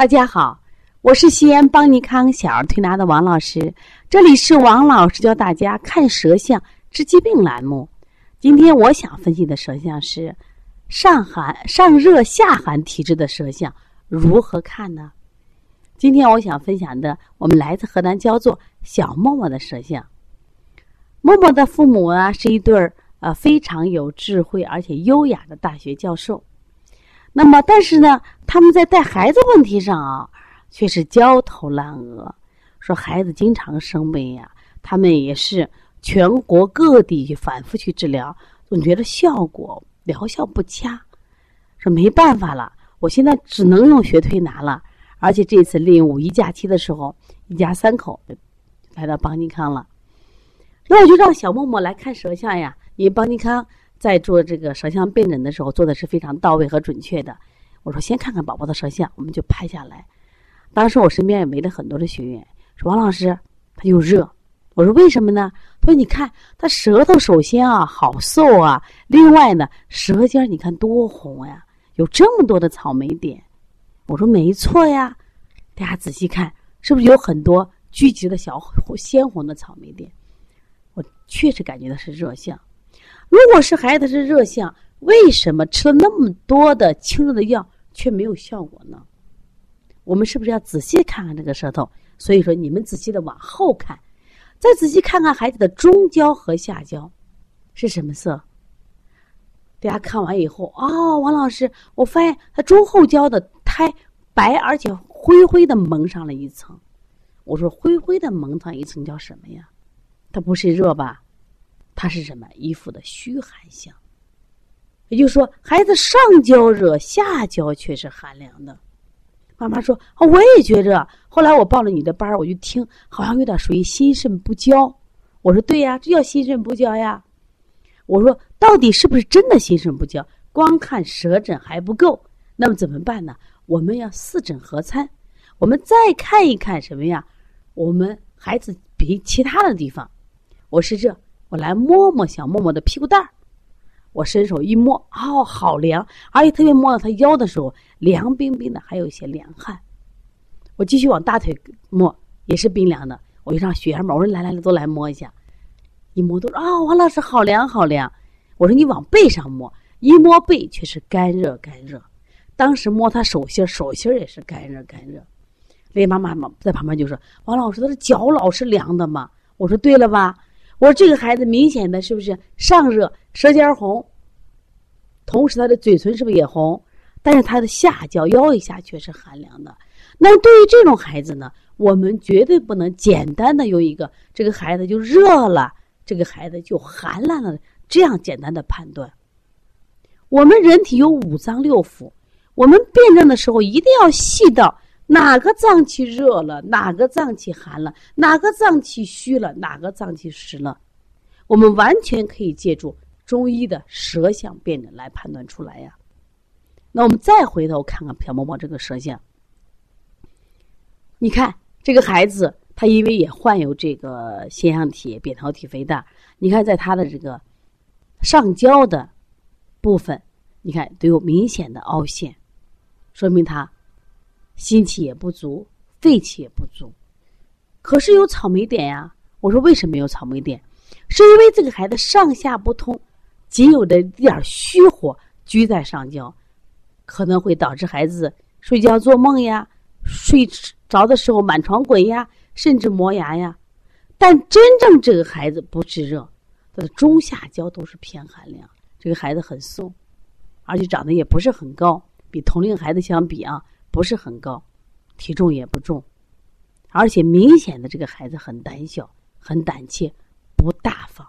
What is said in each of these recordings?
大家好，我是西安邦尼康小儿推拿的王老师，这里是王老师教大家看舌象治疾病栏目。今天我想分析的舌象是上寒、上热下寒体质的舌象，如何看呢？今天我想分享的，我们来自河南焦作小默默的舌象。默默的父母啊，是一对儿呃非常有智慧而且优雅的大学教授。那么，但是呢，他们在带孩子问题上啊，却是焦头烂额。说孩子经常生病呀，他们也是全国各地去反复去治疗，总觉得效果疗效不佳。说没办法了，我现在只能用学推拿了。而且这次利用五一假期的时候，一家三口来到邦尼康了。那我就让小默默来看舌象呀，因为邦尼康。在做这个舌象辨诊的时候，做的是非常到位和准确的。我说先看看宝宝的舌象，我们就拍下来。当时我身边也围了很多的学员，说王老师他就热。我说为什么呢？他说你看他舌头首先啊好瘦啊，另外呢舌尖你看多红呀，有这么多的草莓点。我说没错呀，大家仔细看，是不是有很多聚集的小鲜红的草莓点？我确实感觉到是热象。如果是孩子是热象，为什么吃了那么多的清热的药却没有效果呢？我们是不是要仔细看看这个舌头？所以说，你们仔细的往后看，再仔细看看孩子的中焦和下焦是什么色。大家看完以后，哦，王老师，我发现他中后焦的苔白而且灰灰的蒙上了一层。我说灰灰的蒙上一层叫什么呀？它不是热吧？它是什么？一副的虚寒象，也就是说，孩子上焦热，下焦却是寒凉的。妈妈说：“啊，我也觉着。”后来我报了你的班我就听，好像有点属于心肾不交。我说：“对呀，这叫心肾不交呀。”我说：“到底是不是真的心肾不交？光看舌诊还不够，那么怎么办呢？我们要四诊合参，我们再看一看什么呀？我们孩子比其他的地方，我是这。”我来摸摸小默默的屁股蛋儿，我伸手一摸，哦，好凉，而且特别摸到他腰的时候，凉冰冰的，还有一些凉汗。我继续往大腿摸，也是冰凉的。我就让学员们，我说来来来，都来摸一下。一摸都说啊，王老师好凉好凉。我说你往背上摸，一摸背却是干热干热。当时摸他手心，手心也是干热干热。那妈妈妈在旁边就说：“王老师，他的脚老是凉的嘛？”我说：“对了吧？”我说这个孩子明显的是不是上热，舌尖红，同时他的嘴唇是不是也红？但是他的下焦腰以下却是寒凉的。那对于这种孩子呢，我们绝对不能简单的用一个这个孩子就热了，这个孩子就寒烂了这样简单的判断。我们人体有五脏六腑，我们辩证的时候一定要细到。哪个脏器热了，哪个脏器寒了，哪个脏器虚了，哪个脏器实了，我们完全可以借助中医的舌象辨诊来判断出来呀。那我们再回头看看朴嬷嬷这个舌象，你看这个孩子，他因为也患有这个腺样体、扁桃体肥大，你看在他的这个上焦的部分，你看都有明显的凹陷，说明他。心气也不足，肺气也不足，可是有草莓点呀。我说为什么有草莓点？是因为这个孩子上下不通，仅有的一点虚火居在上焦，可能会导致孩子睡觉做梦呀，睡着的时候满床滚呀，甚至磨牙呀。但真正这个孩子不炙热，他的中下焦都是偏寒凉。这个孩子很瘦，而且长得也不是很高，比同龄孩子相比啊。不是很高，体重也不重，而且明显的这个孩子很胆小、很胆怯、不大方。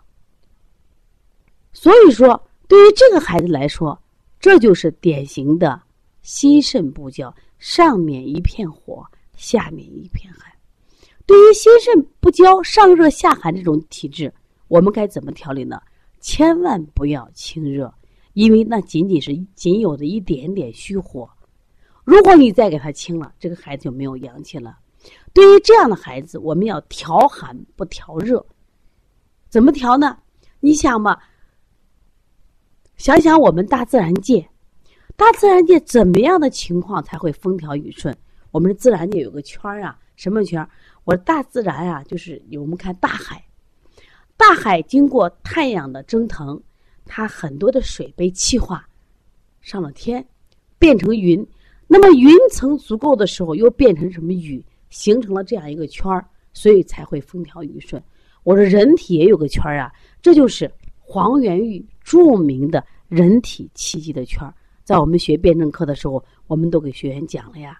所以说，对于这个孩子来说，这就是典型的心肾不交，上面一片火，下面一片寒。对于心肾不交、上热下寒这种体质，我们该怎么调理呢？千万不要清热，因为那仅仅是仅有的一点点虚火。如果你再给他清了，这个孩子就没有阳气了。对于这样的孩子，我们要调寒不调热。怎么调呢？你想吧，想想我们大自然界，大自然界怎么样的情况才会风调雨顺？我们自然界有个圈儿啊，什么圈儿？我大自然啊，就是我们看大海，大海经过太阳的蒸腾，它很多的水被气化上了天，变成云。那么云层足够的时候，又变成什么雨，形成了这样一个圈儿，所以才会风调雨顺。我说人体也有个圈儿啊，这就是黄元玉著名的人体气机的圈儿。在我们学辩证课的时候，我们都给学员讲了呀。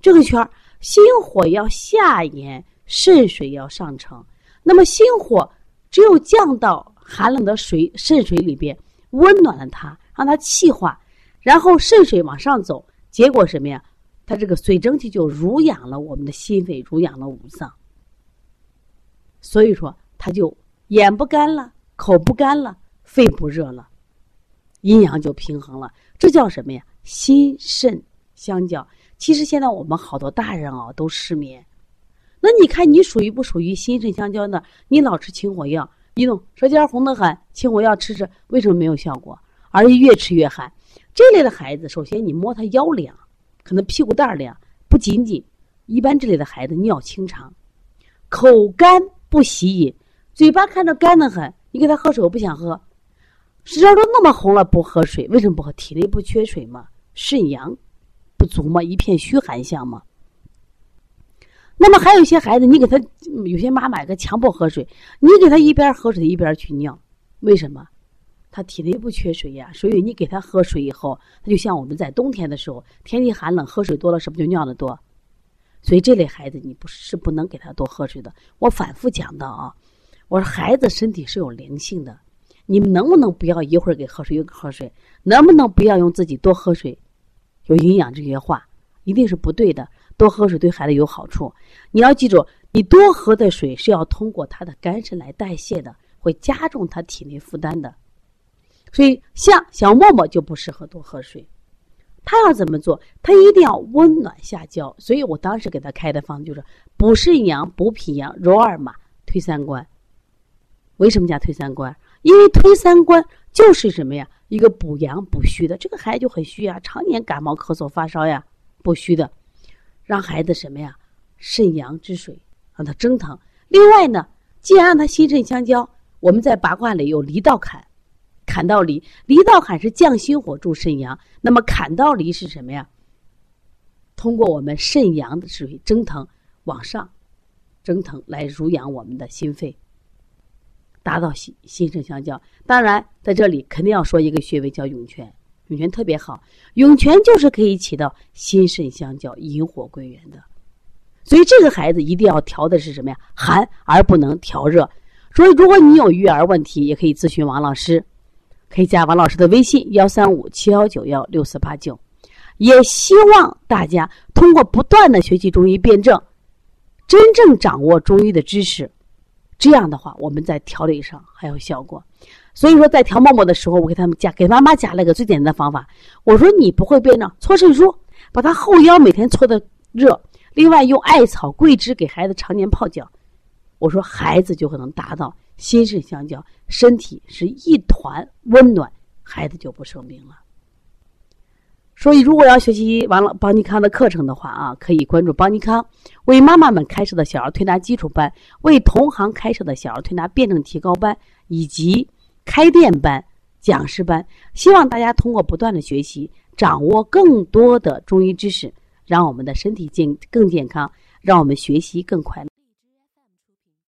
这个圈儿，心火要下延，肾水要上升。那么心火只有降到寒冷的水肾水里边，温暖了它，让它气化，然后肾水往上走，结果什么呀？它这个水蒸气就濡养了我们的心肺，濡养了五脏。所以说，它就眼不干了，口不干了，肺不热了，阴阳就平衡了。这叫什么呀？心肾相交。其实现在我们好多大人啊都失眠，那你看你属于不属于心肾相交呢？你老吃清火药，一弄舌尖红的很，清火药吃吃，为什么没有效果？而且越吃越寒。这类的孩子，首先你摸他腰凉，可能屁股蛋儿凉，不仅仅，一般这类的孩子尿清长，口干不喜饮，嘴巴看着干的很，你给他喝水我不想喝，舌尖都那么红了不喝水，为什么不喝？体内不缺水吗？肾阳。不足吗？一片虚寒象吗？那么还有一些孩子，你给他有些妈妈给强迫喝水，你给他一边喝水一边去尿，为什么？他体内不缺水呀。所以你给他喝水以后，他就像我们在冬天的时候，天气寒冷，喝水多了，是不是就尿的多？所以这类孩子你不是不能给他多喝水的。我反复讲到啊，我说孩子身体是有灵性的，你们能不能不要一会儿给喝水又喝水？能不能不要用自己多喝水？有营养这些话一定是不对的。多喝水对孩子有好处。你要记住，你多喝的水是要通过他的肝肾来代谢的，会加重他体内负担的。所以，像小沫沫就不适合多喝水。他要怎么做？他一定要温暖下焦。所以我当时给他开的方就是补肾阳、补脾阳、揉二马、推三关。为什么叫推三关？因为推三关就是什么呀？一个补阳补虚的，这个孩子就很虚啊，常年感冒咳嗽发烧呀，补虚的，让孩子什么呀？肾阳之水让他蒸腾。另外呢，既然让他心肾相交，我们在八卦里有离道坎，坎到离，离道坎是降心火助肾阳，那么坎到离是什么呀？通过我们肾阳的水蒸腾往上蒸腾来濡养我们的心肺。达到心心肾相交，当然在这里肯定要说一个穴位叫涌泉，涌泉特别好，涌泉就是可以起到心肾相交、引火归元的。所以这个孩子一定要调的是什么呀？寒而不能调热。所以如果你有育儿问题，也可以咨询王老师，可以加王老师的微信幺三五七幺九幺六四八九。也希望大家通过不断的学习中医辩证，真正掌握中医的知识。这样的话，我们在调理上还有效果。所以说，在调沫沫的时候，我给他们加给妈妈加了一个最简单的方法。我说你不会辩证，搓肾腧，把他后腰每天搓的热。另外，用艾草、桂枝给孩子常年泡脚。我说孩子就可能达到心肾相交，身体是一团温暖，孩子就不生病了。所以，如果要学习完了邦尼康的课程的话啊，可以关注邦尼康为妈妈们开设的小儿推拿基础班，为同行开设的小儿推拿辩证提高班，以及开店班、讲师班。希望大家通过不断的学习，掌握更多的中医知识，让我们的身体健更健康，让我们学习更快乐。